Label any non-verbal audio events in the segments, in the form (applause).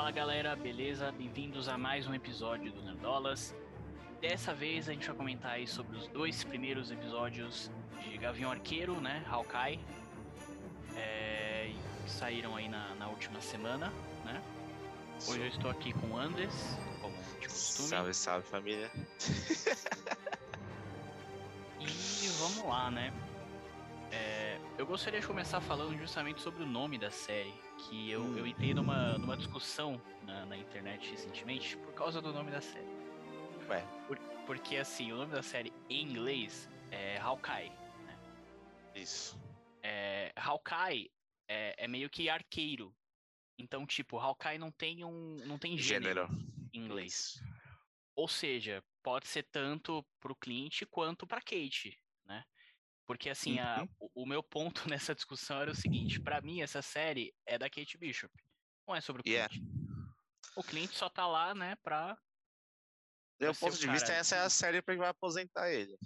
Fala galera, beleza? Bem-vindos a mais um episódio do Nerdolas. Dessa vez a gente vai comentar aí sobre os dois primeiros episódios de Gavião Arqueiro, né? Hawkeye. É, que saíram aí na, na última semana, né? Hoje eu estou aqui com o Andes, como de costume. Salve, salve família. E vamos lá, né? Eu gostaria de começar falando justamente sobre o nome da série, que eu, eu entrei numa, numa discussão na, na internet recentemente por causa do nome da série. Ué, Por- porque assim, o nome da série em inglês é Hawkeye. isso. É, Hawkeye é, é meio que arqueiro. Então, tipo, Hawkeye não tem um. não tem gênero, Gênero. em inglês. Ou seja, pode ser tanto pro Clint quanto pra Kate, né? Porque assim, a- Uhum. o, o meu ponto (laughs) nessa discussão era o seguinte, pra mim essa série é da Kate Bishop. Não é sobre o. Yeah. O Clint só tá lá, né, pra. Meu ponto de vista, cara. essa é a série pra que vai aposentar ele.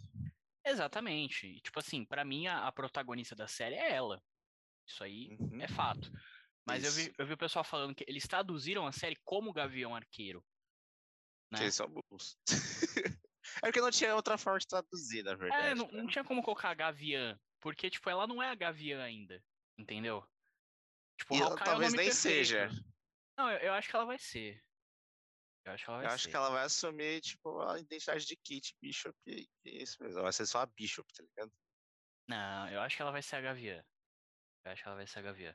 Exatamente. E, Tipo assim, pra mim a, a protagonista da série é ela. Isso aí Uhum. é fato. Mas eu vi, eu vi o pessoal falando que eles traduziram a série como Gavião Arqueiro. Que Né? eles são burros. É porque não tinha outra forma de traduzir, na verdade. É, não, né? não tinha como colocar Gavião, porque, tipo, ela não é a Gavião ainda, entendeu? Tipo, ela é talvez nome nem perfeito. seja. Não, eu, eu acho que ela vai ser. Eu acho que ela vai Eu ser. acho que ela vai assumir, tipo, a identidade de Kate Bishop. E e é isso mesmo. Ela vai ser só a Bishop, tá ligado? Não, eu acho que ela vai ser a Gavião. Eu acho que ela vai ser a Gavião.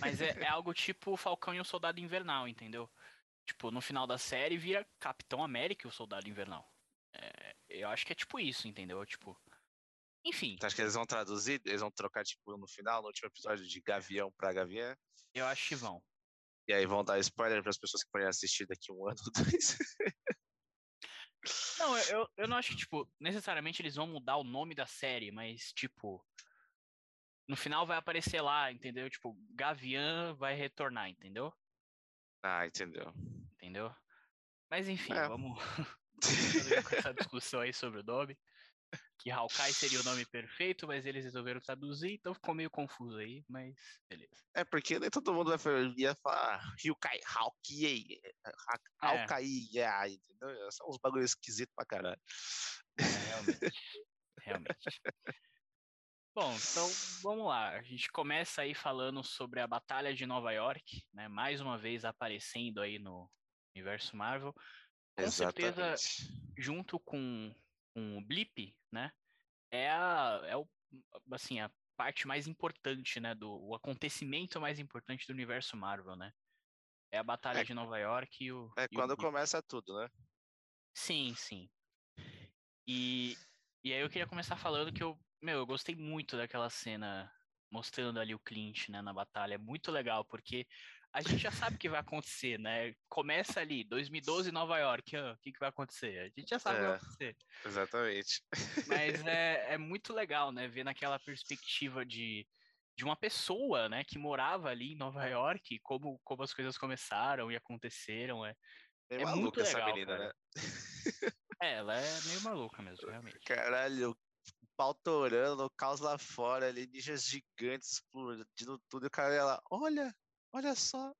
Mas é, é (laughs) algo tipo Falcão e o Soldado Invernal, entendeu? Tipo, no final da série vira Capitão América e o Soldado Invernal. É, eu acho que é tipo isso, entendeu? Tipo. Enfim, Então, acho que eles vão traduzir, eles vão trocar, tipo, no final, no último episódio, de Gavião pra Gavião. eu acho que vão. E aí vão dar spoiler pras pessoas que podem assistir daqui um ano ou dois. Não, (laughs) eu, eu, não acho que, tipo, necessariamente eles vão mudar o nome da série, mas, tipo. No final vai aparecer lá, entendeu? Tipo, Gavião vai retornar, entendeu? ah, entendeu. Entendeu? Mas enfim, É. vamos (laughs) essa discussão aí sobre o nome. Que Hawkeye seria o nome perfeito, mas eles resolveram traduzir, então ficou meio confuso aí, mas beleza. É porque nem todo mundo vai fa- ia falar Hyukai, Hawkeye, Ha- É. Hawkeye, yeah, entendeu? São uns bagulhos esquisitos pra caralho. É, realmente. realmente. Bom, então vamos lá. A gente começa aí falando sobre a Batalha de Nova York, né? Mais uma vez aparecendo aí no universo Marvel. Com certeza, Exatamente. junto com, com o Blip, né? É a, é o, assim, a parte mais importante, né? Do o acontecimento mais importante do universo Marvel, né? É a Batalha É- de Nova York e o. É e o quando Blip. começa tudo, né? Sim, sim. E, e aí eu queria começar falando que eu, meu, eu gostei muito daquela cena mostrando ali o Clint, né, na batalha. É muito legal, porque a gente já sabe o que vai acontecer, né? Começa ali, 2012 Nova York, o que, que vai acontecer? A gente já sabe o que vai É. acontecer. Exatamente. Mas (laughs) é, é muito legal, né, ver naquela perspectiva de, de uma pessoa, né, que morava ali em Nova York, como, como as coisas começaram e aconteceram. É, Meio É muito maluca essa legal, menina, cara. né? é, ela é meio maluca mesmo, (laughs) realmente. Caralho, pau torando, caos lá fora, alienígenas gigantes explodindo tudo. E o cara ela, olha, olha só.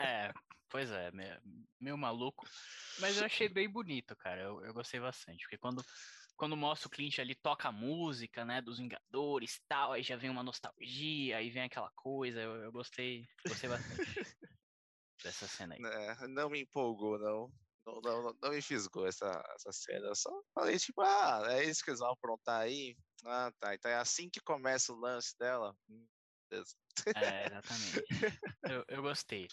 É, pois é, meio, meio maluco. Mas eu achei bem bonito, cara. Eu, eu gostei bastante. Porque quando, quando mostra o Clint ali, toca a música, né, dos Vingadores e tal, aí já vem uma nostalgia, aí vem aquela coisa. Eu, eu gostei, gostei bastante (laughs) dessa cena aí. É, não me empolgou, não. Não, não, não- não me fisgou essa, essa cena. Eu só falei, tipo, ah, é isso que eles vão aprontar aí? Ah, tá. Então é assim que começa o lance dela. Hum, beleza. É, exatamente. (laughs) Eu, eu gostei.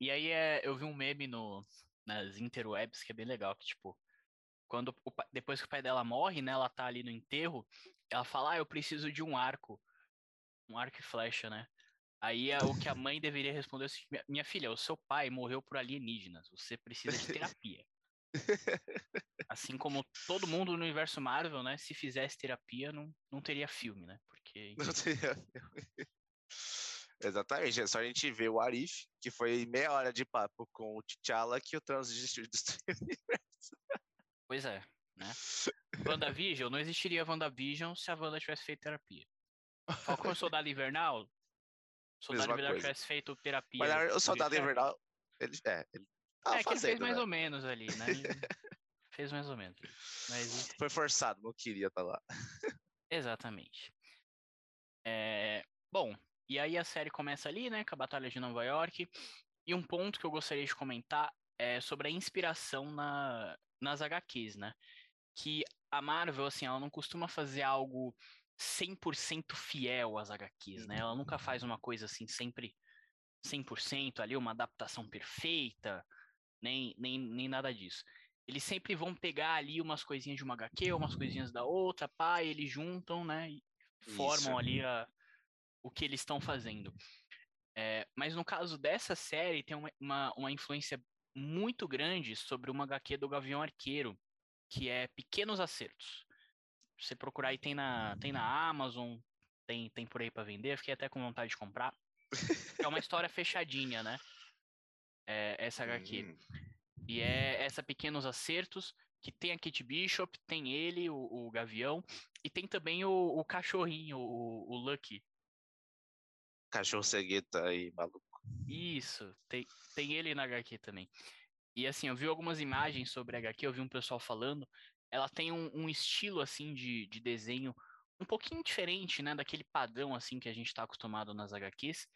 E aí é, eu vi um meme no, nas interwebs que é bem legal, que tipo, quando o depois que o pai dela morre, né, ela tá ali no enterro, ela fala, ah, eu preciso de um arco. Um arco e flecha, né? Aí a- o que a mãe deveria responder é "Minha- minha filha, o seu pai morreu por alienígenas, você precisa de terapia. (laughs) Assim como todo mundo no universo Marvel, né, se fizesse terapia, não, não teria filme, né? Porque, Não teria filme. Exatamente, é só a gente ver o Arif, que foi meia hora de papo com o T'Challa que o Thanos desistiu de destruir o (laughs) universo. pois é, né? WandaVision, não existiria WandaVision se a Wanda tivesse feito terapia. Falcão Soldado Invernal, Soldado Invernal coisa. tivesse feito terapia. Mas o Soldado Invernal, Ele, é, ele tava é que ele fazendo, fez mais né? ou menos ali, né? (laughs) Fez mais ou menos. Mas. Foi forçado, não queria estar lá. Exatamente. É, bom, e aí a série começa ali, né, com a Batalha de Nova York. E um ponto que eu gostaria de comentar é sobre a inspiração na, nas HQs, né? Que a Marvel, assim, ela não costuma fazer algo 100% fiel às HQs, né? Ela nunca faz uma coisa assim, sempre 100% ali, uma adaptação perfeita, nem, nem, nem nada disso. Eles sempre vão pegar ali umas coisinhas de uma HQ, umas coisinhas da outra, pá, e eles juntam, né? E formam Isso. ali a, o que eles estão fazendo. É, mas no caso dessa série, tem uma, uma, uma influência muito grande sobre uma HQ do Gavião Arqueiro, que é Pequenos Acertos. Se você procurar aí, tem na, tem na Amazon, tem, tem por aí para vender, fiquei até com vontade de comprar. É uma história fechadinha, né? É, essa HQ. E é essa Pequenos Acertos, que tem a Kate Bishop, tem ele, o, o Gavião, e tem também o, o cachorrinho, o, o Lucky. Cachorro cegueta aí, maluco. Isso, tem, tem ele na HQ também. E assim, eu vi algumas imagens sobre a HQ, eu vi um pessoal falando. Ela tem um, um estilo assim de, de desenho um pouquinho diferente, né, daquele padrão assim que a gente está acostumado nas HQs.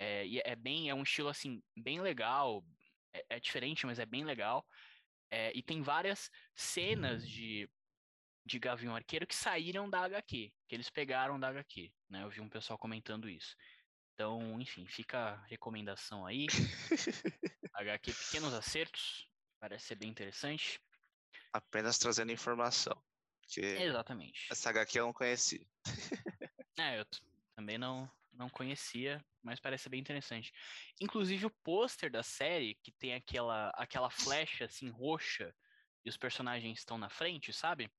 É, e é bem, é um estilo assim bem legal. É, é diferente, mas é bem legal. É, e tem várias cenas de de Gavião Arqueiro que saíram da HQ, que eles pegaram da HQ, né? Eu vi um pessoal comentando isso. Então, enfim, fica a recomendação aí. (laughs) HQ Pequenos Acertos, parece ser bem interessante. Apenas trazendo informação. Exatamente. essa HQ eu não conheci. (laughs) É, eu também não, não conhecia, mas parece ser bem interessante. Inclusive o pôster da série, que tem aquela, aquela flecha assim roxa e os personagens estão na frente, sabe?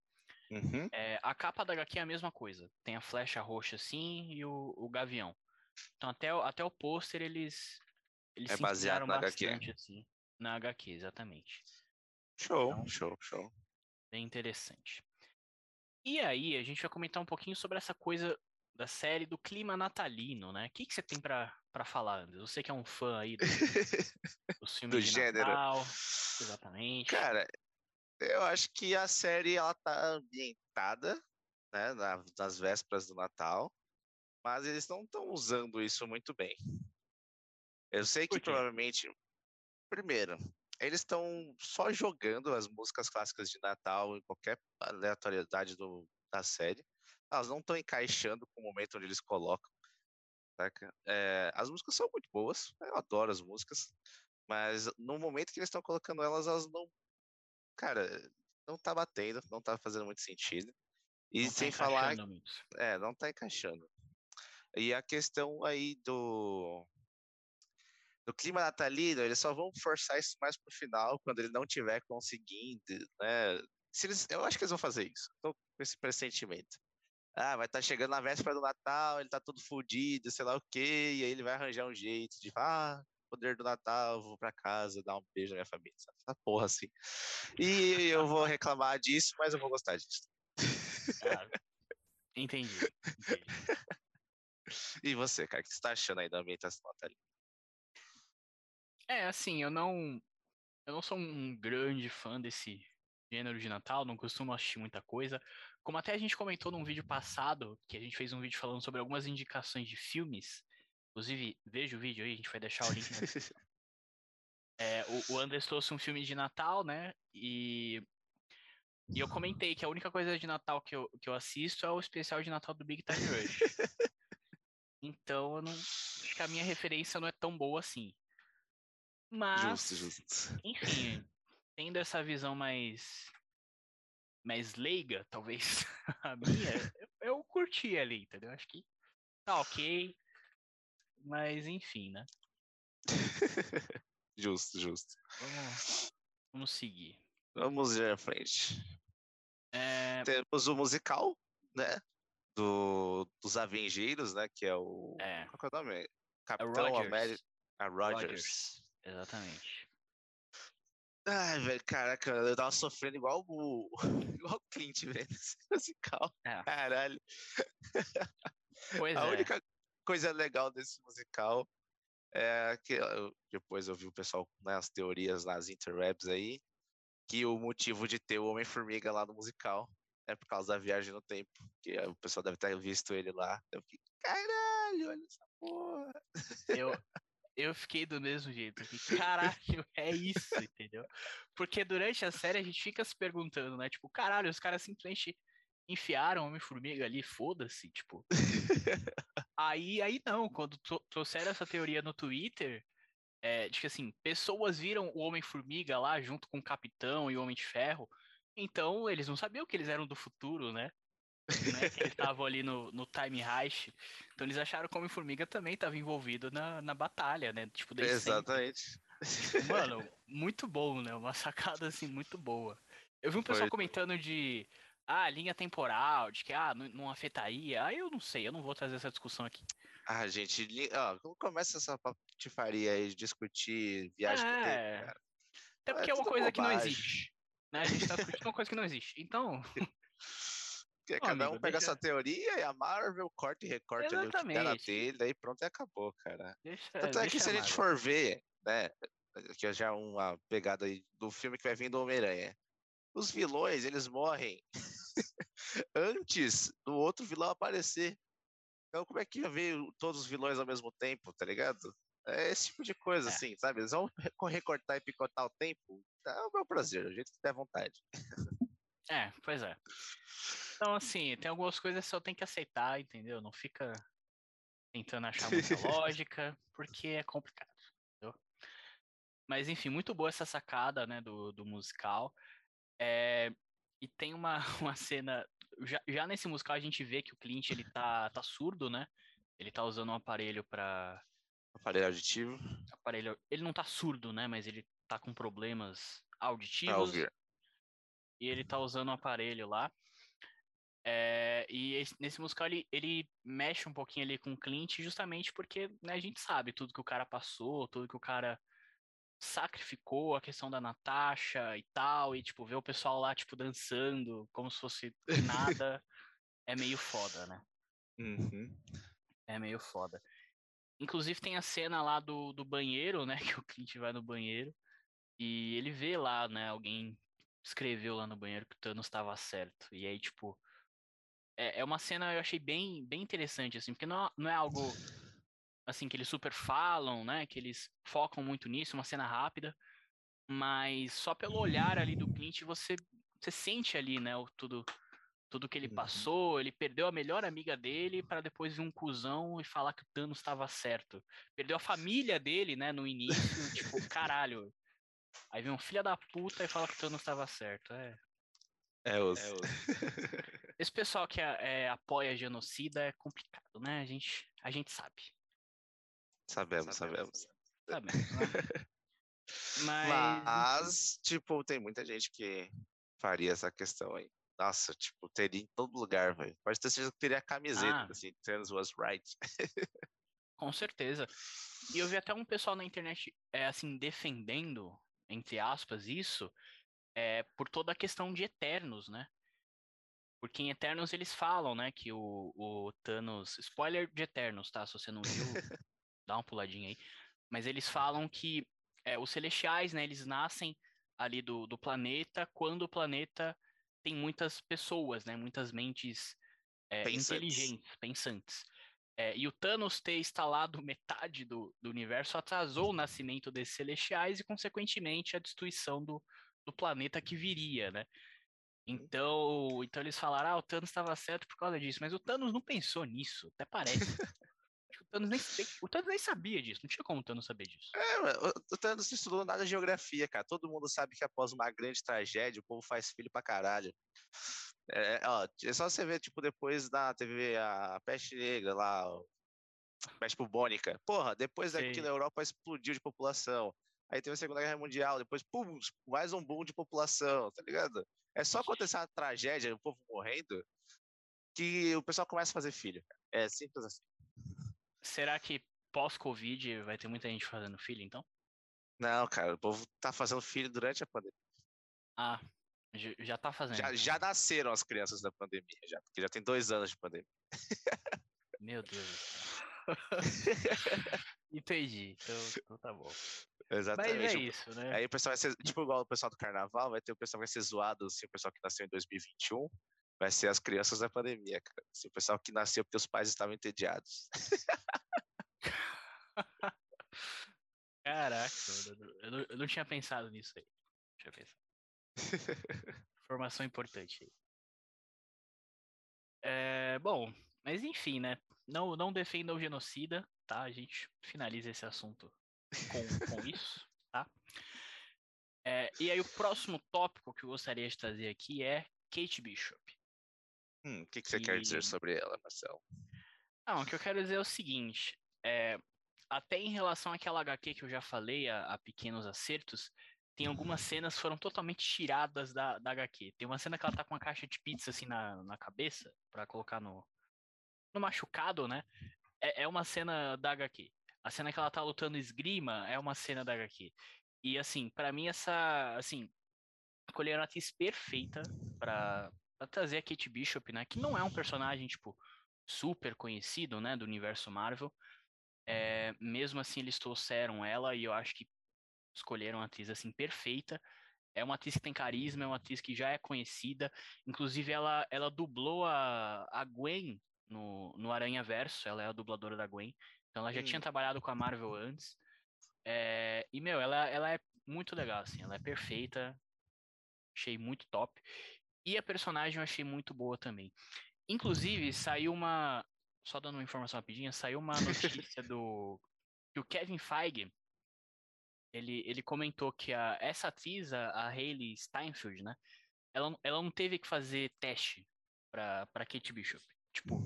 Uhum. É, a capa da HQ é a mesma coisa. Tem a flecha roxa assim e o, o gavião. Então até, o- até o pôster eles, eles É se baseado na HQ. bastante assim. Na HQ, exatamente. Show, Então- show, show. Bem interessante. E aí, a gente vai comentar um pouquinho sobre essa coisa da série do clima natalino, né? O que, que você tem pra pra falar, Anderson? Você que é um fã aí do, (laughs) dos filmes Do de gênero. Natal. Exatamente. Cara, eu acho que a série ela tá ambientada, né, na- nas vésperas do Natal, mas eles não estão usando isso muito bem. Eu sei que provavelmente, primeiro, eles estão só jogando as músicas clássicas de Natal em qualquer aleatoriedade do, da série. Elas não estão encaixando com o momento onde eles colocam. É, as músicas são muito boas, eu adoro as músicas, mas no momento que eles estão colocando elas, elas não. Cara, não tá batendo, não tá fazendo muito sentido. E Não tá sem falar encaixando muito. é, não tá encaixando. E a questão aí do do clima natalino, eles só vão forçar isso mais pro final, quando ele não tiver conseguindo, né? Se eles, eu acho que eles vão fazer isso. Tô com esse pressentimento. Ah, vai estar chegando na véspera do Natal, ele tá todo fudido, sei lá o quê, e aí ele vai arranjar um jeito de, ah, poder do Natal, vou pra casa, dar um beijo na minha família, essa porra assim. E eu vou reclamar disso, mas eu vou gostar disso. Ah, entendi. entendi. (laughs) E você, cara, o que você tá achando aí da ambientação natalina? É, assim, eu não. Eu não sou um grande fã desse gênero de Natal, não costumo assistir muita coisa. Como até a gente comentou num vídeo passado, que a gente fez um vídeo falando sobre algumas indicações de filmes. Inclusive, veja o vídeo aí, a gente vai deixar o link na. (laughs) É, o, o Andres trouxe um filme de Natal, né? E, e eu comentei que a única coisa de Natal que eu, que eu assisto é o especial de Natal do Big Time Rush. (laughs) Então, eu não, acho que a minha referência não é tão boa assim. Mas, Justo, justo. enfim, (laughs) tendo essa visão mais mais leiga, talvez (laughs) a minha, eu, eu curti ali, entendeu? Acho que tá ok, mas enfim, né? (laughs) Justo, justo. Vamos, vamos seguir. Vamos ir à frente. É, Temos o musical, né? Do, dos Avengeiros, né? Que é o. é, Qual que é o nome? é Capitão. América. A Rogers. Rogers. Exatamente. Ai, velho, caraca, eu tava sofrendo igual o. (laughs) igual o Clint esse (laughs) musical. É. Caralho. (laughs) Pois A é. única coisa legal desse musical É que eu- depois eu vi o pessoal nas teorias nas interwebs aí, que o motivo de ter o Homem-Formiga lá no musical é por causa da viagem no tempo. Que o pessoal deve ter visto ele lá. Eu fiquei, caralho, olha essa porra. Eu, eu fiquei do mesmo jeito. Fiquei, caralho, (laughs) é isso, entendeu? Porque durante a série a gente fica se perguntando, né? Tipo, caralho, os caras simplesmente enfiaram Homem-Formiga ali, foda-se, tipo. Aí, aí não, quando tro- trouxeram essa teoria no Twitter, é, de que assim, pessoas viram o Homem-Formiga lá junto com o Capitão e o Homem de Ferro, então eles não sabiam que eles eram do futuro, né? né, que eles estavam ali no, no Time Heist. Então eles acharam que o Homem-Formiga também estava envolvido na, na batalha, né? Tipo. Exatamente. Mano, muito bom, né? Uma sacada assim muito boa. Eu vi um pessoal Foi. comentando de ah, linha temporal, de que ah, não, não afetaria. Ah, eu não sei, eu não vou trazer essa discussão aqui. Ah, gente, ó, como começa essa patifaria aí de discutir viagem tempo, É. cara? Até É porque é uma tudo coisa que não bobagem. existe. Né? A gente tá discutindo uma coisa que não existe. Então, Porque (laughs) Ô, cada um amigo, pega deixa- sua teoria e a Marvel corta e recorta ali o que der na Exatamente. telha e pronto, e acabou, cara. deixa. Tanto é que se a gente for ver, né, que é já uma pegada aí do filme que vai vir do Homem-Aranha, os vilões, eles morrem (laughs) antes do outro vilão aparecer. Então como é que ia ver todos os vilões ao mesmo tempo, tá ligado? É esse tipo de coisa, É. assim, sabe? Eles vão re- recortar e picotar o tempo, é o meu prazer, o jeito que der vontade. É, pois é. Então, assim, tem algumas coisas que só tem que aceitar, entendeu? Não fica tentando achar muita (laughs) lógica, porque é complicado, entendeu? Mas, enfim, muito boa essa sacada, né, do, do musical. É, e tem uma, (laughs) uma cena... Já, já nesse musical a gente vê que o Clint, ele tá, tá surdo, né? Ele tá usando um aparelho pra... Aparelho auditivo Aparelho... Ele não tá surdo, né? Mas ele tá com problemas pra auditivos ouvir. e ele tá usando um aparelho lá. É, e esse- nesse musical ele, ele mexe um pouquinho ali com o Clint, justamente porque né, a gente sabe tudo que o cara passou, tudo que o cara sacrificou, a questão da Natasha e tal, e tipo, ver o pessoal lá, tipo, dançando como se fosse nada, (laughs) é meio foda, né? Uhum. É meio foda. Inclusive tem a cena lá do, do banheiro, né? (laughs) Que o Clint vai no banheiro e ele vê lá, né? Alguém escreveu lá no banheiro que o Thanos estava certo. E aí, tipo. É, é uma cena eu achei bem, bem interessante, assim, porque não, não é algo assim que eles super falam, né? Que eles focam muito nisso, uma cena rápida. Mas só pelo olhar ali do Clint, você, você sente ali, né? O, tudo, tudo que ele Uhum. passou, ele perdeu a melhor amiga dele para depois vir um cuzão e falar que o Thanos estava certo. Perdeu a família dele, né, no início, (laughs) tipo, caralho. Aí vem um filho da puta e fala que o Thanos estava certo. É. É os. Esse pessoal que é, apoia genocida é complicado, né? A gente, a gente sabe. Sabemos, sabemos. Sabe? né? (laughs) Mas. Mas, tipo, tem muita gente que faria essa questão aí. Nossa, tipo, teria em todo lugar, velho. Pode ter certeza que teria camiseta, Ah. assim, Thanos was right. Com certeza. E eu vi até um pessoal na internet, é, assim, defendendo, entre aspas, isso, é, por toda a questão de Eternos, né? Porque em Eternos eles falam, né, que o, o Thanos. Spoiler de Eternos, tá? Se você não viu, (laughs) dá uma puladinha aí. Mas eles falam que é, os celestiais, né, eles nascem ali do, do planeta quando o planeta tem muitas pessoas, né? Muitas mentes é, Pensantes. inteligentes, pensantes. É, e o Thanos ter instalado (laughs) metade do, do universo atrasou o nascimento desses celestiais e, consequentemente, a destruição do, do planeta que viria, né? Então, então eles falaram, ah, o Thanos estava certo por causa disso, mas o Thanos não pensou nisso, até parece. Thanos nem, o Thanos nem sabia disso, não tinha como o Thanos saber disso. É, o- Thanos não estudou nada de geografia, cara. Todo mundo sabe que após uma grande tragédia, o povo faz filho pra caralho. É, ó, é só você ver, tipo, depois da TV a Peste Negra lá, Peste bubônica. Porra, depois daqui Sei. na Europa explodiu de população. Aí teve a Segunda Guerra Mundial, depois, pum, mais um boom de população, tá ligado? É só acontecer uma tragédia, o povo morrendo, que o pessoal começa a fazer filho. É simples assim. Será que pós-Covid vai ter muita gente fazendo filho, então? Não, cara, o povo tá fazendo filho durante a pandemia. Ah, já, tá fazendo. Já, então. já nasceram as crianças da pandemia, já, porque já tem dois anos de pandemia. Meu Deus do céu. (laughs) Entendi. Então, então tá bom. Exatamente. Mas é isso, né? Aí o pessoal vai ser, tipo, igual o pessoal do carnaval, vai ter o pessoal que vai ser zoado, assim, o pessoal que nasceu em 2021, vai ser as crianças da pandemia, cara. Assim, o pessoal que nasceu porque os pais estavam entediados. (laughs) Caraca, eu não, eu não tinha pensado nisso aí. Deixa eu pensar. Informação importante aí. É, bom, mas enfim, né? Não, não defenda o genocida, tá? A gente finaliza esse assunto com, com (laughs) isso, tá? É, e aí o próximo tópico que eu gostaria de trazer aqui é Kate Bishop. Hum, o que, que você e... quer dizer sobre ela, Marcelo? Não, o que eu quero dizer é o seguinte, é, até em relação àquela HQ que eu já falei, a, a Pequenos Acertos, tem algumas cenas que foram totalmente tiradas da, da HQ. Tem uma cena que ela tá com uma caixa de pizza assim na, na cabeça, para colocar no, no machucado, né? É, é uma cena da HQ. A cena que ela tá lutando esgrima é uma cena da HQ. E assim, para mim essa, assim, escolheram a atriz perfeita para trazer a Kate Bishop, né, que não é um personagem tipo super conhecido, né, do universo Marvel. É, mesmo assim eles trouxeram ela e eu acho que escolheram uma atriz assim perfeita. É uma atriz que tem carisma, é uma atriz que já é conhecida. Inclusive, ela, ela dublou a, a Gwen no, no Aranha Verso, ela é a dubladora da Gwen. Então ela já hum. tinha trabalhado com a Marvel antes. É, e, meu, ela, ela é muito legal, assim, ela é perfeita. Achei muito top. E a personagem eu achei muito boa também. Inclusive, saiu uma. Só dando uma informação rapidinha, saiu uma notícia (laughs) do. que o Kevin Feige ele, ele comentou que a, essa atriz, a, Hayley Steinfeld, né? Ela, ela não teve que fazer teste pra, pra Kate Bishop. Tipo,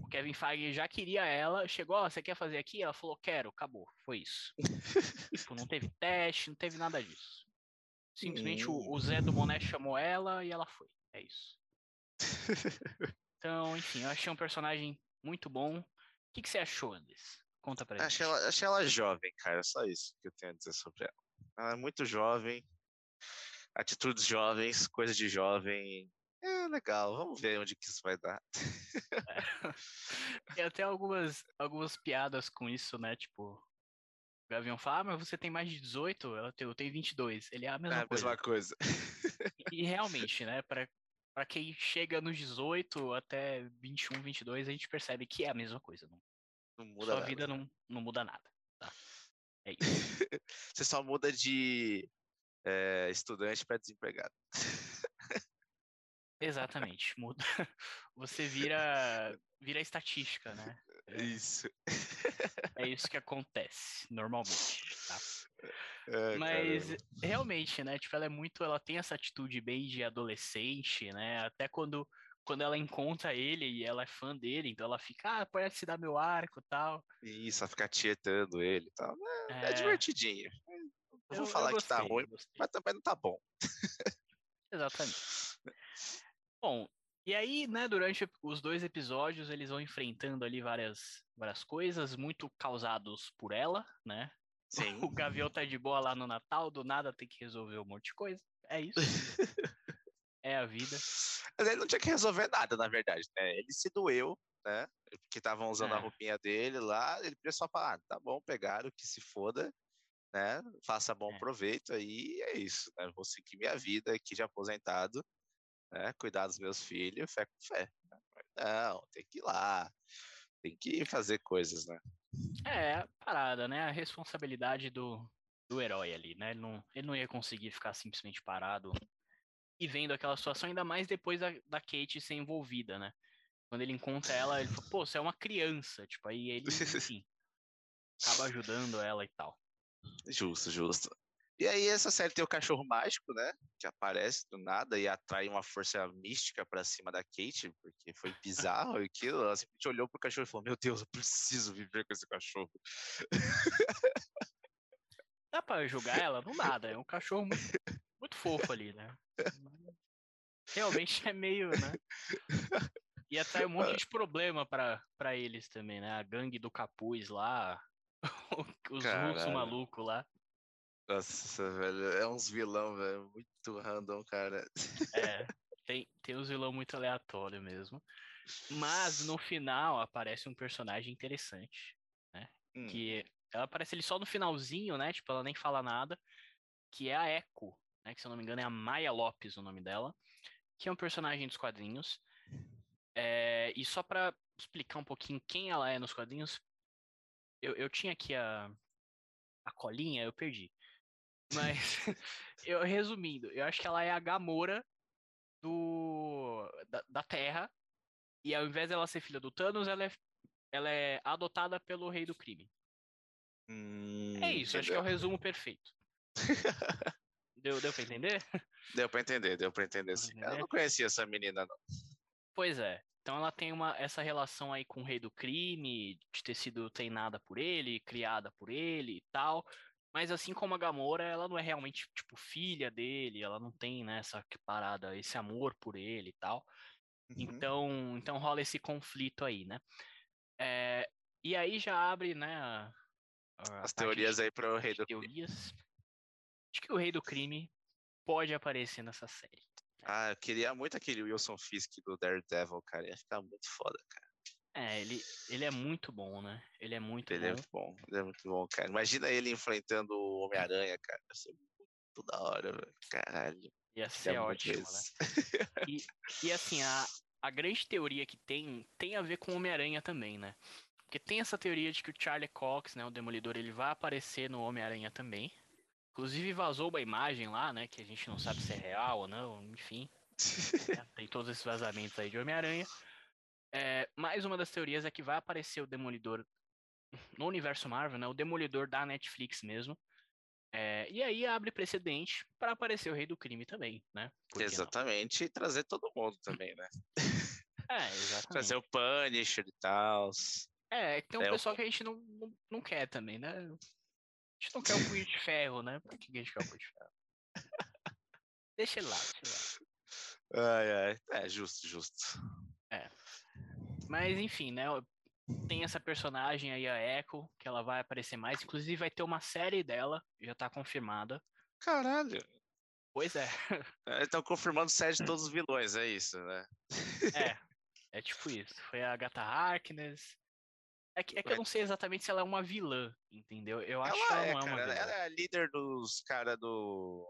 o Kevin Feige já queria ela, chegou, ó, oh, você quer fazer aqui? Ela falou, quero, acabou, foi isso. (laughs) tipo, não teve teste, não teve nada disso. Simplesmente o, o Zé do Boné chamou ela e ela foi. É isso. (laughs) Então, enfim, eu achei um personagem muito bom. O que, que você achou, Andres? Conta pra achei gente. Ela, achei ela jovem, cara. Só isso que eu tenho a dizer sobre ela. Ela é muito jovem. Atitudes jovens, coisa de jovem. É legal, vamos ver onde que isso vai dar. É. (laughs) Tem até algumas, algumas piadas com isso, né? Tipo, o Gavião fala, ah, mas você tem mais de 18? Eu tenho, eu tenho 22. Ele é a mesma é a coisa. mesma coisa. E, e realmente, né? Pra, pra quem chega nos 18 até 21, 22, a gente percebe que é a mesma coisa. Não, não muda Sua nada. vida não, não muda nada. Tá? É (laughs) isso. Você só muda de é, estudante para desempregado. Exatamente, muda. (laughs) Você vira vira estatística, né? É, isso. É isso que acontece normalmente, tá? É, Mas caramba. realmente, né? Tipo, ela é muito, ela tem essa atitude bem de adolescente, né? Até quando quando ela encontra ele e ela é fã dele, então ela fica, ah, pode se dar meu arco e tal. Isso, ela fica tietando ele e tal. É, é... é divertidinho. Não vou falar gostei, que tá ruim, mas também não tá bom. Exatamente. Bom, e aí, né, durante os dois episódios, eles vão enfrentando ali várias, várias coisas, muito causados por ela, né? Sim. (laughs) O Gavião tá de boa lá no Natal, do nada tem que resolver um monte de coisa. É isso. (laughs) é a vida. Mas ele não tinha que resolver nada, na verdade, né? Ele se doeu, né? Que estavam usando é. a roupinha dele lá, ele podia só falar, ah, tá bom, pegaram, que se foda, né? Faça bom é. proveito aí, é isso, né? Vou seguir minha vida aqui de aposentado, né? Cuidar dos meus filhos, fé com fé. Não, tem que ir lá, tem que fazer coisas, né? É, parada, né? A responsabilidade do, do herói ali, né? Ele não, ele não ia conseguir ficar simplesmente parado e vendo aquela situação, ainda mais depois da, da Kate ser envolvida, né? Quando ele encontra ela, ele fala, pô, você é uma criança, tipo, aí ele, enfim, acaba ajudando ela e tal. (laughs) Justo, justo. E aí essa série tem o cachorro mágico, né? Que aparece do nada e atrai uma força mística para cima da Kate, porque foi bizarro aquilo. Ela simplesmente olhou pro cachorro e falou: Meu Deus, eu preciso viver com esse cachorro. (laughs) Dá pra julgar ela? Não nada. É um cachorro muito, muito fofo ali, né? Realmente é meio, né? E atrai um monte de problema para eles também, né? A gangue do capuz lá, (laughs) os russos malucos lá. Nossa, velho, é uns vilão, velho, muito random, cara. É, (laughs) tem, tem uns vilão muito aleatório mesmo. Mas no final aparece um personagem interessante, né? Hum. Que ela aparece ali só no finalzinho, né? Tipo, ela nem fala nada. Que é a Echo, né? Que se eu não me engano é a Maya Lopes o nome dela. Que é um personagem dos quadrinhos. É, e só pra explicar um pouquinho quem ela é nos quadrinhos, eu, eu tinha aqui a, a colinha, eu perdi. Mas, (laughs) eu resumindo, eu acho que ela é a Gamora do, da, da Terra. E ao invés dela ser filha do Thanos, ela é, ela é adotada pelo Rei do Crime. Hum, É isso, acho que é o resumo perfeito. (laughs) Deu, deu pra entender? Deu pra entender, deu pra entender sim. Eu não conhecia essa menina, não. Pois é. Então ela tem uma, essa relação aí com o rei do crime, de ter sido treinada por ele, criada por ele e tal. Mas assim como a Gamora, ela não é realmente, tipo, filha dele, ela não tem, né, essa parada, esse amor por ele e tal. Uhum. Então, então rola esse conflito aí, né? É, e aí já abre, né, a, a As teorias aí pro rei de do crime. teorias. Acho que o rei do crime pode aparecer nessa série. Ah, eu queria muito aquele Wilson Fisk do Daredevil, cara. Ia ficar muito foda, cara. É, ele, ele é muito bom, né? Ele é muito Ele é bom. muito bom, ele é muito bom, cara. Imagina ele enfrentando o Homem-Aranha, cara. Ia ser muito da hora, velho. Caralho. Ia queria ser muito ótimo, né? esse. (laughs) E assim, a, a grande teoria que tem tem a ver com o Homem-Aranha também, né? Porque tem essa teoria de que o Charlie Cox, né, o Demolidor, ele vai aparecer no Homem-Aranha também. Inclusive vazou uma imagem lá, né, que a gente não sabe se é real ou não, enfim. (laughs) né, Tem todos esses vazamentos aí de Homem-Aranha. É, mais uma das teorias é que vai aparecer o Demolidor no universo Marvel, né? O Demolidor da Netflix mesmo. É, e aí abre precedente para aparecer o Rei do Crime também, né? Que não? Exatamente, e trazer todo mundo também, né? É, (laughs) exatamente. Trazer o Punisher e tal. É, é que tem um É, o- pessoal que a gente não, não, não quer também, né? A gente não quer o (laughs) punho de ferro, né? Por que a gente quer o punho de ferro? Deixa ele lá, deixa ele lá. Ai, ai. É, justo, justo. Mas enfim, né? Tem essa personagem aí, a Echo, que ela vai aparecer mais. Inclusive vai ter uma série dela, já tá confirmada. Caralho. Pois é, (laughs) Estão confirmando série de todos os vilões, é isso, né? (laughs) é. É tipo isso. Foi a Agatha Harkness. É que, é que eu não sei exatamente se ela é uma vilã, entendeu? Eu acho que Ela ela é, não é uma cara. vilã. Ela é a líder dos caras do.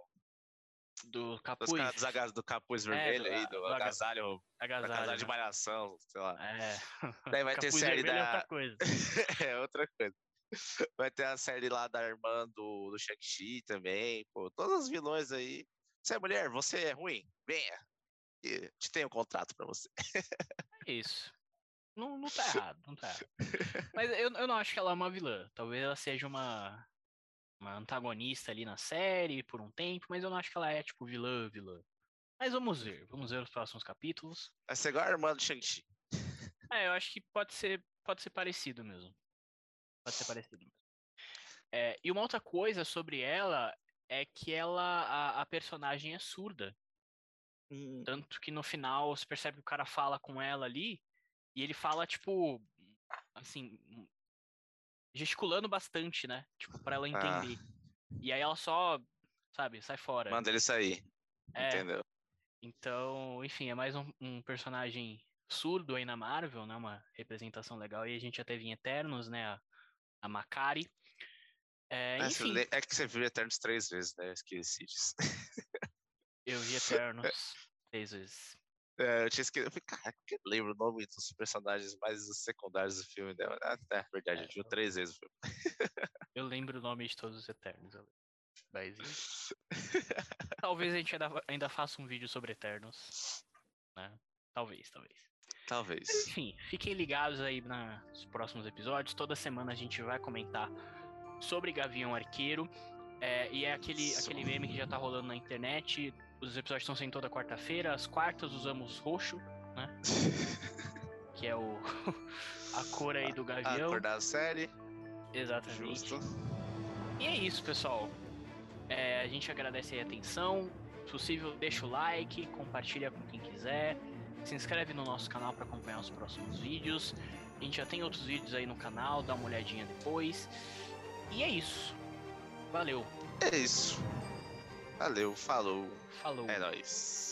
Do Dos capuz, caras dos aga- do capuz vermelho do- aí, do do aga- agasalho, agasalho, agasalho de né? malhação, sei lá. É. (laughs) Daí vai ter série é da. outra coisa. (laughs) é outra coisa. Vai ter a série lá da irmã do, do Shang-Chi também. Pô, todos os vilões aí. Você é mulher, você é ruim, venha. E te tenho um contrato pra você. (laughs) É Isso. Não, não tá errado, não tá errado. Mas eu, eu não acho que ela é uma vilã. Talvez ela seja uma, uma antagonista ali na série por um tempo, mas eu não acho que ela é, tipo, vilã, vilã. Mas vamos ver, vamos ver os próximos capítulos. Vai ser igual a irmã do Shang-Chi. É, eu acho que pode ser, pode ser parecido mesmo. Pode ser parecido mesmo. É, e uma outra coisa sobre ela é que ela, a, a personagem é surda. Tanto que no final você percebe que o cara fala com ela ali e ele fala, tipo, assim, hum, gesticulando bastante, né? Tipo, pra ela Ah. entender. E aí ela só, sabe, sai fora. Manda ele sair. É, Entendeu? então, enfim, é mais um, um personagem surdo aí na Marvel, né? Uma representação legal. E a gente até vinha Eternos, né? A, a Macari. É, É, enfim, é que você viu Eternos três vezes, né? Eu esqueci disso. eu vi (laughs) Eternos três vezes. É, eu tinha esquecido. Eu falei, caraca, eu lembro o nome dos personagens mais secundários do filme dela. Ah, é verdade, a gente viu três vezes o filme. Eu lembro o nome de todos os Eternos. Mas, (laughs) talvez a gente ainda, ainda faça um vídeo sobre Eternos. Né? Talvez, talvez. Mas, Talvez. enfim, fiquem ligados aí na- nos próximos episódios. Toda semana a gente vai comentar sobre Gavião Arqueiro. É, e é aquele, aquele meme que já tá rolando na internet. Os episódios estão saindo toda quarta-feira. As quartas usamos roxo, né? (laughs) Que é o (laughs) a cor aí do A Gavião. cor da série, Exatamente. justo. E é isso, pessoal. É, a gente agradece aí a atenção. Se possível, deixa o like, compartilha com quem quiser. Se inscreve no nosso canal para acompanhar os próximos vídeos. A gente já tem outros vídeos aí no canal, dá uma olhadinha depois. E é isso. Valeu. É isso. Valeu, falou. Falou. É nóis.